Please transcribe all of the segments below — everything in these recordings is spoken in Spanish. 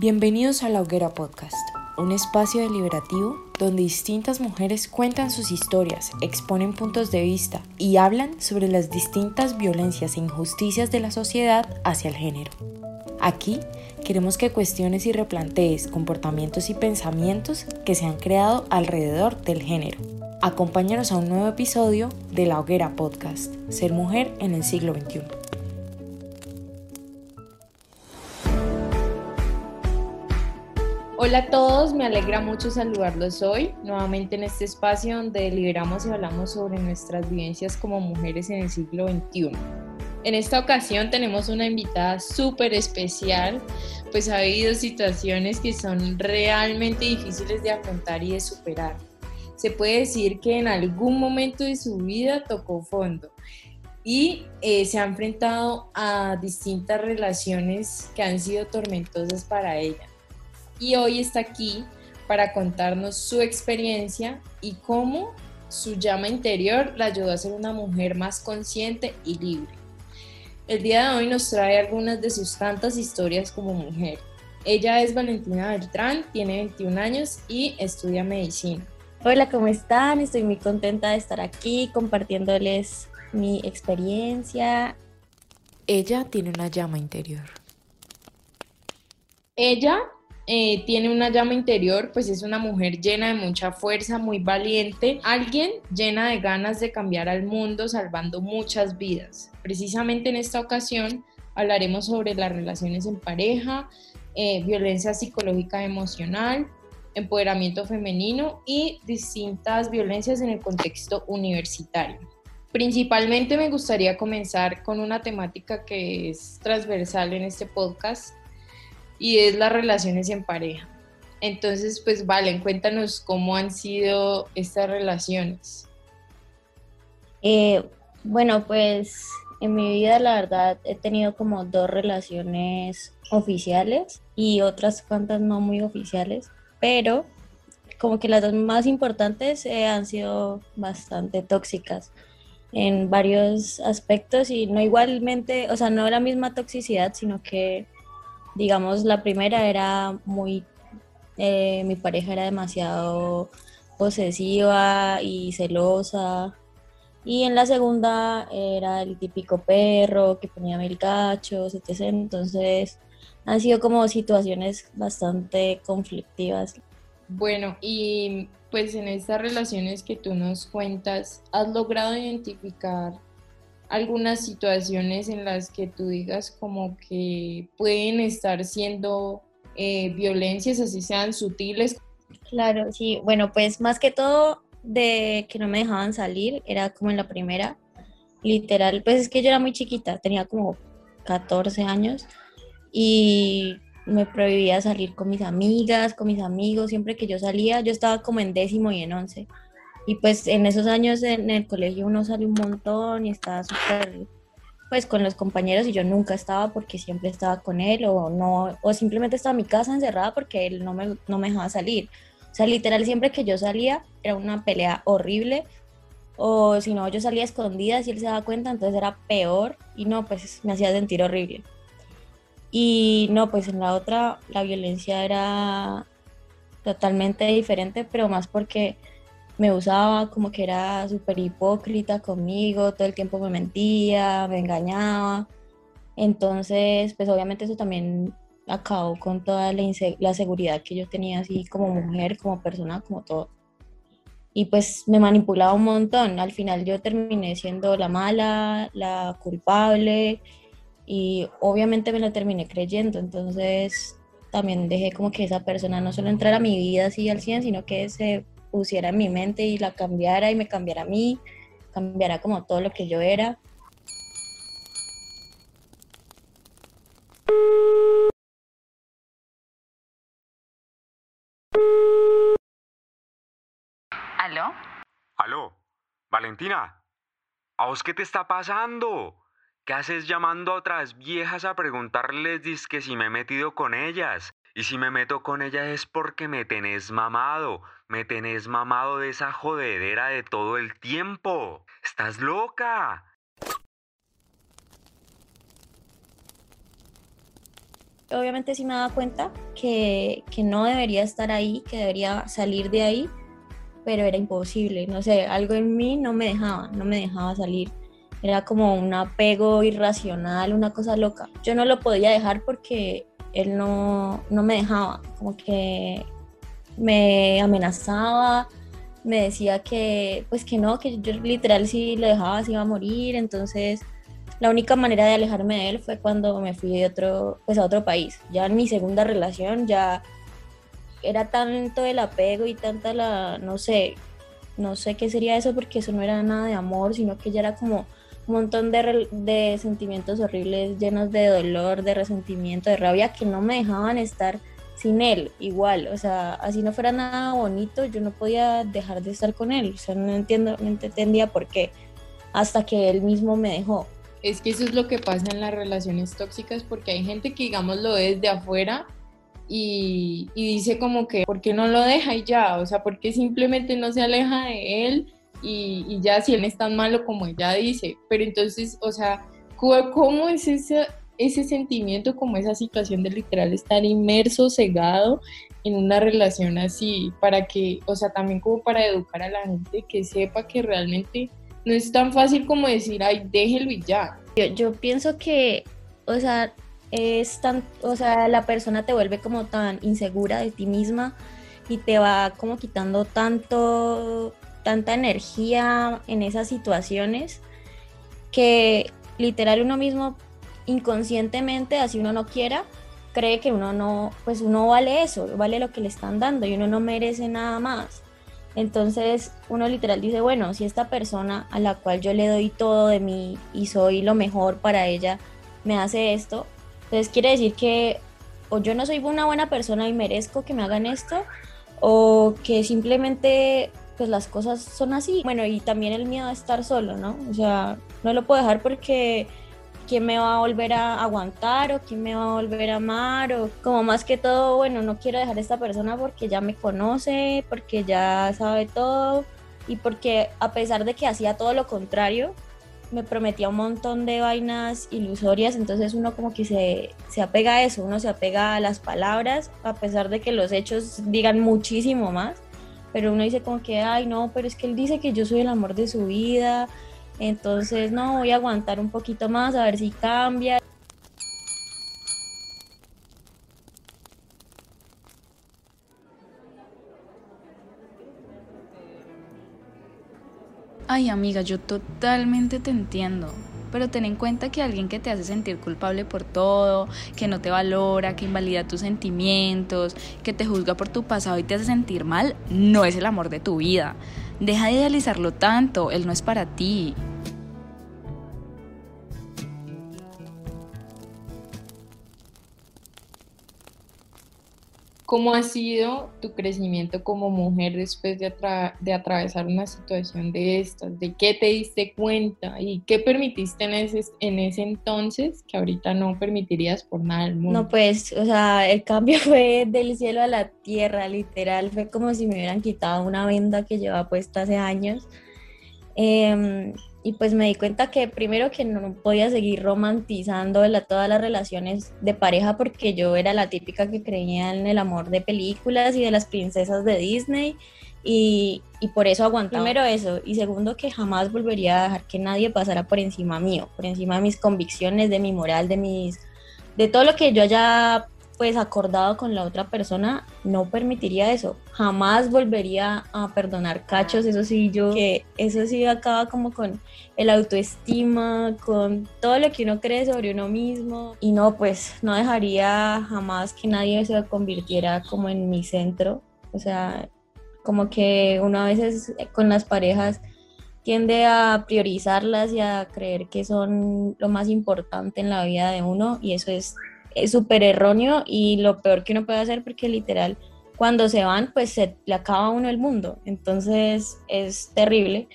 Bienvenidos a La Hoguera Podcast, un espacio deliberativo donde distintas mujeres cuentan sus historias, exponen puntos de vista y hablan sobre las distintas violencias e injusticias de la sociedad hacia el género. Aquí queremos que cuestiones y replantees comportamientos y pensamientos que se han creado alrededor del género. Acompáñanos a un nuevo episodio de La Hoguera Podcast, Ser Mujer en el siglo XXI. Hola a todos, me alegra mucho saludarlos hoy, nuevamente en este espacio donde deliberamos y hablamos sobre nuestras vivencias como mujeres en el siglo XXI. En esta ocasión tenemos una invitada súper especial, pues ha habido situaciones que son realmente difíciles de afrontar y de superar. Se puede decir que en algún momento de su vida tocó fondo y eh, se ha enfrentado a distintas relaciones que han sido tormentosas para ella y hoy está aquí para contarnos su experiencia y cómo su llama interior la ayudó a ser una mujer más consciente y libre. El día de hoy nos trae algunas de sus tantas historias como mujer. Ella es Valentina Beltrán, tiene 21 años y estudia medicina. Hola, ¿cómo están? Estoy muy contenta de estar aquí compartiéndoles mi experiencia. Ella tiene una llama interior. Ella eh, tiene una llama interior, pues es una mujer llena de mucha fuerza, muy valiente, alguien llena de ganas de cambiar al mundo, salvando muchas vidas. Precisamente en esta ocasión hablaremos sobre las relaciones en pareja, eh, violencia psicológica emocional, empoderamiento femenino y distintas violencias en el contexto universitario. Principalmente me gustaría comenzar con una temática que es transversal en este podcast y es las relaciones en pareja. Entonces, pues Valen, cuéntanos cómo han sido estas relaciones. Eh, bueno, pues en mi vida la verdad he tenido como dos relaciones oficiales y otras cuantas no muy oficiales, pero como que las dos más importantes eh, han sido bastante tóxicas en varios aspectos y no igualmente, o sea, no la misma toxicidad, sino que digamos, la primera era muy, eh, mi pareja era demasiado posesiva y celosa. Y en la segunda era el típico perro que ponía mil cachos, etc. Entonces han sido como situaciones bastante conflictivas. Bueno, y pues en estas relaciones que tú nos cuentas, ¿has logrado identificar algunas situaciones en las que tú digas como que pueden estar siendo eh, violencias, así sean sutiles. Claro, sí, bueno, pues más que todo de que no me dejaban salir, era como en la primera, literal, pues es que yo era muy chiquita, tenía como 14 años y me prohibía salir con mis amigas, con mis amigos, siempre que yo salía, yo estaba como en décimo y en once. Y pues en esos años en el colegio uno sale un montón y estaba súper, pues con los compañeros y yo nunca estaba porque siempre estaba con él o no, o simplemente estaba en mi casa encerrada porque él no me, no me dejaba salir. O sea, literal, siempre que yo salía era una pelea horrible o si no, yo salía escondida y él se daba cuenta, entonces era peor y no, pues me hacía sentir horrible. Y no, pues en la otra la violencia era totalmente diferente, pero más porque me usaba como que era súper hipócrita conmigo, todo el tiempo me mentía, me engañaba. Entonces, pues obviamente eso también acabó con toda la, la seguridad que yo tenía así como mujer, como persona, como todo. Y pues me manipulaba un montón. Al final yo terminé siendo la mala, la culpable y obviamente me la terminé creyendo. Entonces también dejé como que esa persona no solo entrara a mi vida así al 100, sino que se pusiera en mi mente y la cambiara y me cambiara a mí, cambiara como todo lo que yo era. ¿Aló? ¿Aló? Valentina, ¿a vos qué te está pasando? ¿Qué haces llamando a otras viejas a preguntarles que si me he metido con ellas? Y si me meto con ellas es porque me tenés mamado, me tenés mamado de esa jodedera de todo el tiempo. ¡Estás loca! Obviamente sí me daba cuenta que, que no debería estar ahí, que debería salir de ahí, pero era imposible, no sé, algo en mí no me dejaba, no me dejaba salir. Era como un apego irracional, una cosa loca. Yo no lo podía dejar porque él no, no me dejaba, como que me amenazaba, me decía que, pues que no, que yo literal si lo dejaba se iba a morir, entonces la única manera de alejarme de él fue cuando me fui de otro, pues a otro país. Ya en mi segunda relación ya era tanto el apego y tanta la, no sé, no sé qué sería eso porque eso no era nada de amor, sino que ya era como un montón de, de sentimientos horribles llenos de dolor, de resentimiento, de rabia que no me dejaban estar sin él igual, o sea, así no fuera nada bonito, yo no podía dejar de estar con él, o sea, no entiendo, no entendía por qué, hasta que él mismo me dejó. Es que eso es lo que pasa en las relaciones tóxicas, porque hay gente que, digamos, lo ve desde afuera y, y dice como que, ¿por qué no lo deja y ya? O sea, ¿por qué simplemente no se aleja de él y, y ya si él es tan malo como ella dice? Pero entonces, o sea, ¿cómo es esa, ese sentimiento, como esa situación de literal estar inmerso, cegado en una relación así, para que, o sea, también como para educar a la gente que sepa que realmente no es tan fácil como decir, ay, déjelo y ya. Yo, yo pienso que, o sea, es tan, o sea, la persona te vuelve como tan insegura de ti misma y te va como quitando tanto, tanta energía en esas situaciones que literal uno mismo inconscientemente, así uno no quiera, cree que uno no, pues uno vale eso, vale lo que le están dando y uno no merece nada más. Entonces uno literal dice, bueno, si esta persona a la cual yo le doy todo de mí y soy lo mejor para ella, me hace esto, entonces quiere decir que o yo no soy una buena persona y merezco que me hagan esto, o que simplemente pues las cosas son así. Bueno, y también el miedo a estar solo, ¿no? O sea, no lo puedo dejar porque quién me va a volver a aguantar o quién me va a volver a amar o como más que todo, bueno, no quiero dejar a esta persona porque ya me conoce, porque ya sabe todo y porque a pesar de que hacía todo lo contrario, me prometía un montón de vainas ilusorias, entonces uno como que se, se apega a eso, uno se apega a las palabras, a pesar de que los hechos digan muchísimo más, pero uno dice como que, ay no, pero es que él dice que yo soy el amor de su vida, entonces, no, voy a aguantar un poquito más a ver si cambia. Ay, amiga, yo totalmente te entiendo. Pero ten en cuenta que alguien que te hace sentir culpable por todo, que no te valora, que invalida tus sentimientos, que te juzga por tu pasado y te hace sentir mal, no es el amor de tu vida. Deja de idealizarlo tanto, él no es para ti. ¿Cómo ha sido tu crecimiento como mujer después de, de, atravesar una situación de estas? ¿De qué te diste cuenta y qué permitiste en ese, en ese entonces que ahorita no permitirías por nada del mundo? No, pues, o sea, el cambio fue del cielo a la tierra, literal. Fue como si me hubieran quitado una venda que llevaba puesta hace años. Eh, y pues me di cuenta que primero que no podía seguir romantizando todas las relaciones de pareja porque yo era la típica que creía en el amor de películas y de las princesas de Disney y, y por eso aguantaba. Primero eso y segundo que jamás volvería a dejar que nadie pasara por encima mío, por encima de mis convicciones, de mi moral, de mis de todo lo que yo haya pues acordado con la otra persona, no permitiría eso. Jamás volvería a perdonar cachos, eso sí, yo, que eso sí acaba como con el autoestima, con todo lo que uno cree sobre uno mismo. Y no, pues no dejaría jamás que nadie se convirtiera como en mi centro. O sea, como que uno a veces con las parejas tiende a priorizarlas y a creer que son lo más importante en la vida de uno y eso es es súper erróneo y lo peor que uno puede hacer porque literal cuando se van pues se le acaba a uno el mundo, entonces es terrible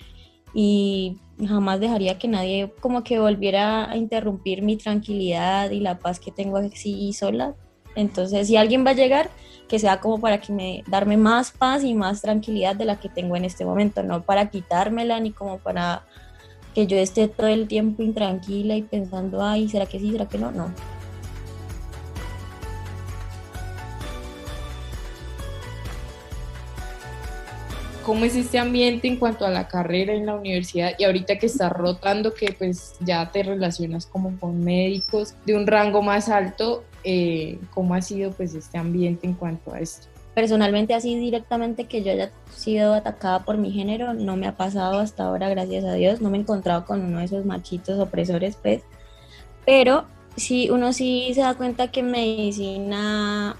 y jamás dejaría que nadie como que volviera a interrumpir mi tranquilidad y la paz que tengo así sola. Entonces, si alguien va a llegar, que sea como para que me darme más paz y más tranquilidad de la que tengo en este momento, no para quitármela ni como para que yo esté todo el tiempo intranquila y pensando, ay, ¿será que sí, será que no? No. Cómo es este ambiente en cuanto a la carrera en la universidad y ahorita que estás rotando que pues ya te relacionas como con médicos de un rango más alto, eh, ¿cómo ha sido pues este ambiente en cuanto a esto? Personalmente así directamente que yo haya sido atacada por mi género no me ha pasado hasta ahora, gracias a Dios, no me he encontrado con uno de esos machitos opresores pues, pero sí, uno sí se da cuenta que medicina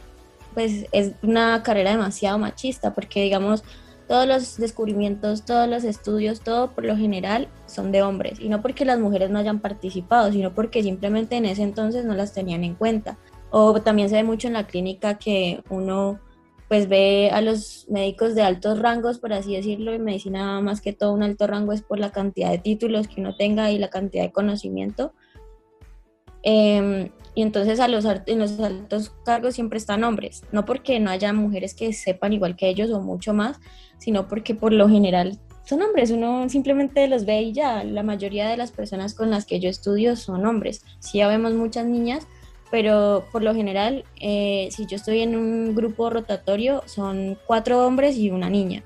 pues es una carrera demasiado machista porque digamos todos los descubrimientos, todos los estudios, todo por lo general son de hombres. Y no porque las mujeres no hayan participado, sino porque simplemente en ese entonces no las tenían en cuenta. O también se ve mucho en la clínica que uno pues ve a los médicos de altos rangos, por así decirlo, en medicina más que todo un alto rango es por la cantidad de títulos que uno tenga y la cantidad de conocimiento. Em, y entonces a los, en los altos cargos siempre están hombres, no porque no haya mujeres que sepan igual que ellos o mucho más, sino porque por lo general son hombres, uno simplemente los ve y ya, la mayoría de las personas con las que yo estudio son hombres, sí ya vemos muchas niñas, pero por lo general, eh, si yo estoy en un grupo rotatorio, son cuatro hombres y una niña,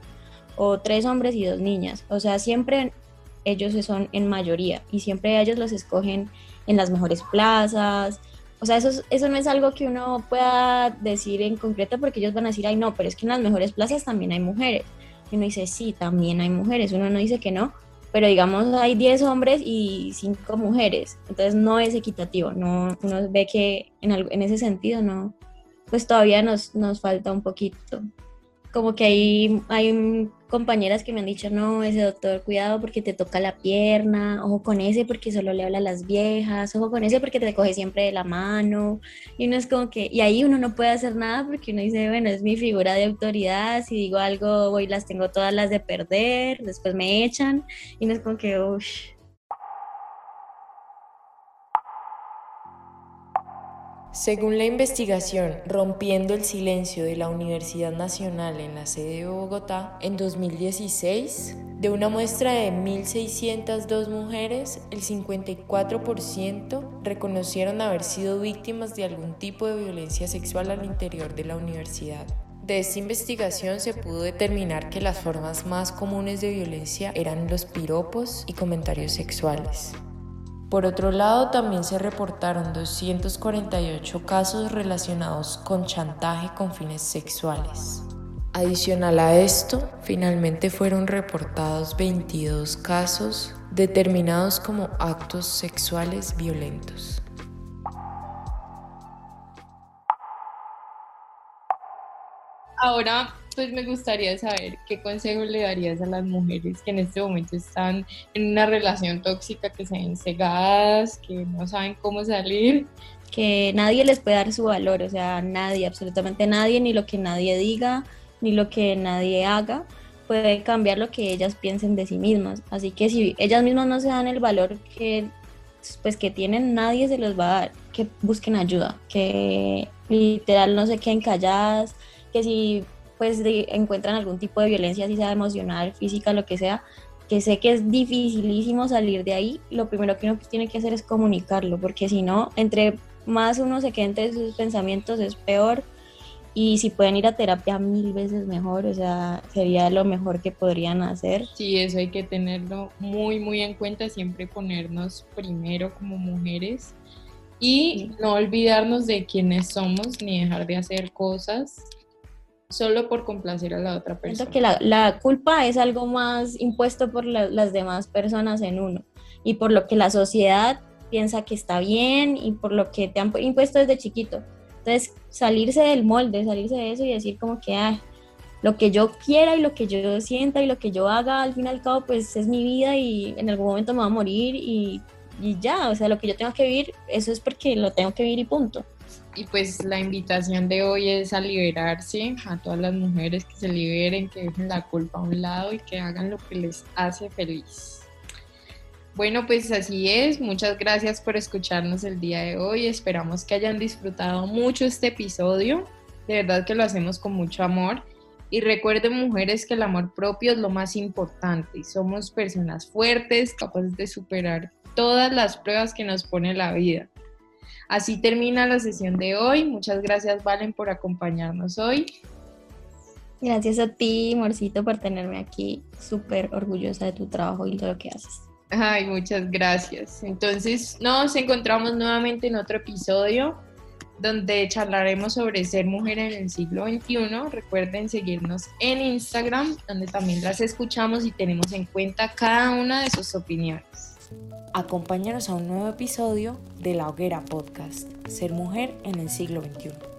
o tres hombres y dos niñas, o sea, siempre ellos son en mayoría y siempre ellos los escogen en las mejores plazas, o sea, eso, eso no es algo que uno pueda decir en concreto porque ellos van a decir, ay, no, pero es que en las mejores plazas también hay mujeres. Y uno dice, sí, también hay mujeres. Uno no dice que no, pero digamos hay 10 hombres y 5 mujeres. Entonces no es equitativo. No, uno ve que en, en ese sentido no, pues todavía nos, nos falta un poquito como que hay, hay compañeras que me han dicho, no, ese doctor, cuidado porque te toca la pierna, ojo con ese porque solo le habla a las viejas, ojo con ese porque te coge siempre de la mano. Y uno es como que, y ahí uno no puede hacer nada porque uno dice, bueno, es mi figura de autoridad, si digo algo, voy, las tengo todas las de perder, después me echan, y uno es como que, uff Según la investigación Rompiendo el Silencio de la Universidad Nacional en la sede de Bogotá, en 2016, de una muestra de 1.602 mujeres, el 54% reconocieron haber sido víctimas de algún tipo de violencia sexual al interior de la universidad. De esta investigación se pudo determinar que las formas más comunes de violencia eran los piropos y comentarios sexuales. Por otro lado, también se reportaron 248 casos relacionados con chantaje con fines sexuales. Adicional a esto, finalmente fueron reportados 22 casos determinados como actos sexuales violentos. Ahora pues me gustaría saber qué consejo le darías a las mujeres que en este momento están en una relación tóxica, que se ven cegadas, que no saben cómo salir. Que nadie les puede dar su valor, o sea, nadie, absolutamente nadie, ni lo que nadie diga, ni lo que nadie haga puede cambiar lo que ellas piensen de sí mismas. Así que si ellas mismas no se dan el valor que pues que tienen, nadie se los va a dar. Que busquen ayuda, que literal no se queden calladas, que si pues encuentran algún tipo de violencia, si sea emocional, física, lo que sea, que sé que es dificilísimo salir de ahí, lo primero que uno tiene que hacer es comunicarlo, porque si no, entre más uno se quede entre sus pensamientos es peor y si pueden ir a terapia mil veces mejor, o sea, sería lo mejor que podrían hacer. Sí, eso hay que tenerlo muy, muy en cuenta, siempre ponernos primero como mujeres y no olvidarnos de quiénes somos ni dejar de hacer cosas solo por complacer a la otra persona. que la, culpa es algo más impuesto por las demás personas en uno y por lo que la sociedad piensa que está bien y por lo que te han impuesto desde chiquito. Entonces, salirse del molde, salirse de eso y decir como que lo que yo quiera y lo que yo sienta y lo que yo haga, al fin y al cabo, pues es mi vida y en algún momento me va a morir y, y ya, o sea, lo que yo tengo que vivir, eso es porque lo tengo que vivir y punto y pues la invitación de hoy es a liberarse, a todas las mujeres que se liberen, que dejen la culpa a un lado y que hagan lo que les hace feliz. Bueno, pues así es. Muchas gracias por escucharnos el día de hoy. Esperamos que hayan disfrutado mucho este episodio. De verdad que lo hacemos con mucho amor. Y recuerden, mujeres, que el amor propio es lo más importante. Somos personas fuertes, capaces de superar todas las pruebas que nos pone la vida. Así termina la sesión de hoy. Muchas gracias, Valen, por acompañarnos hoy. Gracias a ti, Morcito, por tenerme aquí. Súper orgullosa de tu trabajo y de lo que haces. Ay, muchas gracias. Entonces, nos encontramos nuevamente en otro episodio donde charlaremos sobre ser mujer en el siglo XXI. Recuerden seguirnos en Instagram, donde también las escuchamos y tenemos en cuenta cada una de sus opiniones. Acompáñanos a un nuevo episodio de La Hoguera Podcast, Ser Mujer en el siglo XXI.